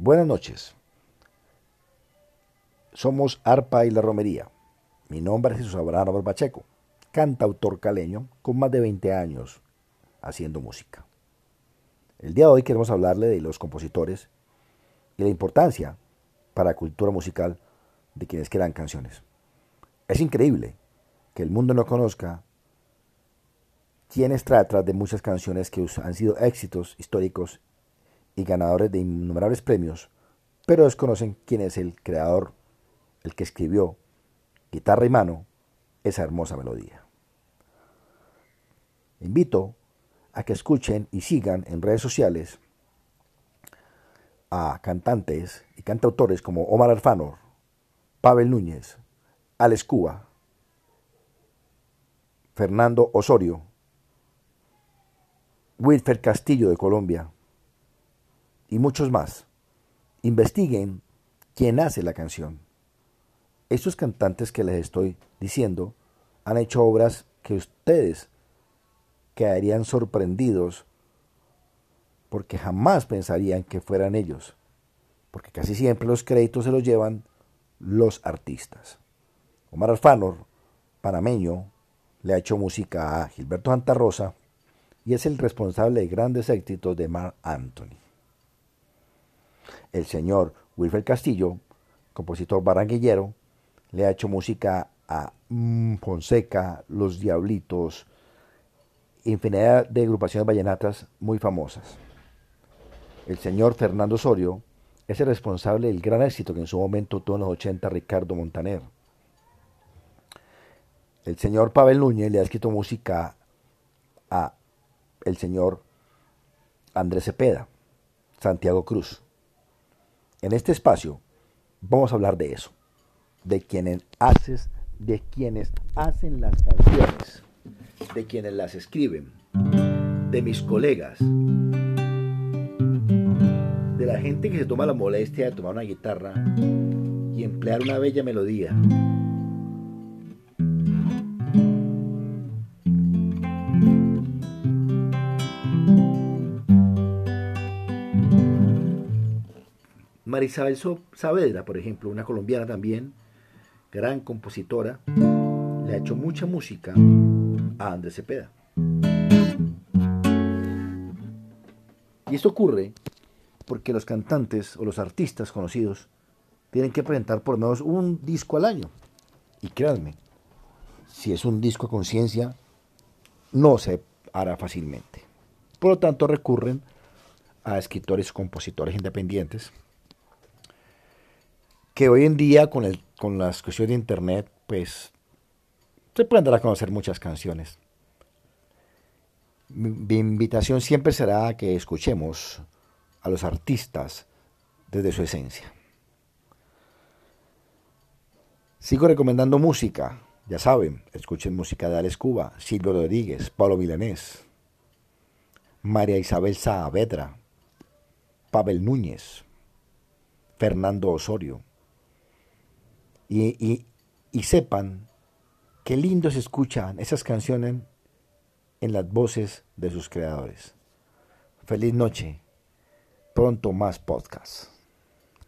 Buenas noches. Somos Arpa y la Romería. Mi nombre es Jesús Abraham Pacheco, cantautor caleño con más de 20 años haciendo música. El día de hoy queremos hablarle de los compositores y la importancia para la cultura musical de quienes crean canciones. Es increíble que el mundo no conozca quién está detrás de muchas canciones que han sido éxitos históricos y ganadores de innumerables premios, pero desconocen quién es el creador, el que escribió, guitarra y mano, esa hermosa melodía. Invito a que escuchen y sigan en redes sociales a cantantes y cantautores como Omar Alfanor, Pavel Núñez, Alex Cuba, Fernando Osorio, Wilfer Castillo de Colombia, y muchos más. Investiguen quién hace la canción. Estos cantantes que les estoy diciendo han hecho obras que ustedes quedarían sorprendidos porque jamás pensarían que fueran ellos, porque casi siempre los créditos se los llevan los artistas. Omar Alfanor, panameño, le ha hecho música a Gilberto Santa Rosa y es el responsable de grandes éxitos de Mark Anthony el señor Wilfer Castillo, compositor barranquillero, le ha hecho música a mm, Fonseca, Los Diablitos, infinidad de agrupaciones vallenatas muy famosas. El señor Fernando Osorio es el responsable del gran éxito que en su momento tuvo en los 80 Ricardo Montaner. El señor Pavel Núñez le ha escrito música a el señor Andrés Cepeda, Santiago Cruz. En este espacio vamos a hablar de eso, de quienes haces, de quienes hacen las canciones, de quienes las escriben, de mis colegas, de la gente que se toma la molestia de tomar una guitarra y emplear una bella melodía Marisabel Saavedra, por ejemplo, una colombiana también, gran compositora, le ha hecho mucha música a Andrés Cepeda. Y esto ocurre porque los cantantes o los artistas conocidos tienen que presentar por lo menos un disco al año. Y créanme, si es un disco a conciencia, no se hará fácilmente. Por lo tanto, recurren a escritores, compositores independientes que hoy en día con, el, con las cuestiones de internet, pues se pueden dar a conocer muchas canciones. Mi, invitación siempre será que escuchemos a los artistas desde su esencia. Sigo recomendando música, ya saben, escuchen música de Alex Cuba, Silvio Rodríguez, Pablo Milanés, María Isabel Saavedra, Pavel Núñez, Fernando Osorio, y, sepan qué lindo se escuchan esas canciones en las voces de sus creadores. Feliz noche. Pronto más podcasts.